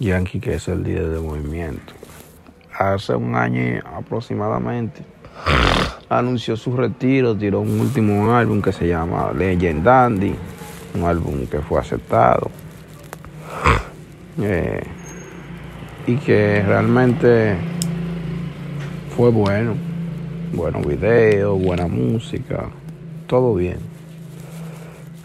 Yankee, que es el líder del movimiento, hace un año aproximadamente anunció su retiro, tiró un último álbum que se llama Legend Dandy, un álbum que fue aceptado. Eh, y que realmente fue bueno, buenos videos, buena música, todo bien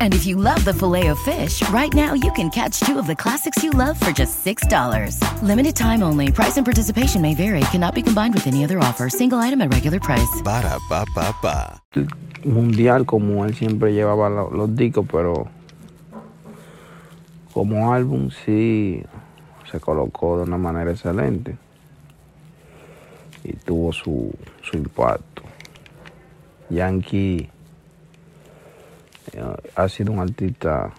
And if you love the filet of fish, right now you can catch two of the classics you love for just $6. Limited time only. Price and participation may vary. Cannot be combined with any other offer. Single item at regular price. Ba da ba ba ba. Mundial como él siempre llevaba los, los discos, pero como álbum sí se colocó de una manera excelente y tuvo su, su impacto. Yankee ha sido un artista,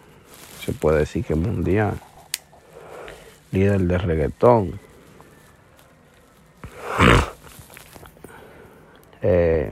se puede decir que mundial, líder de reggaetón. Eh,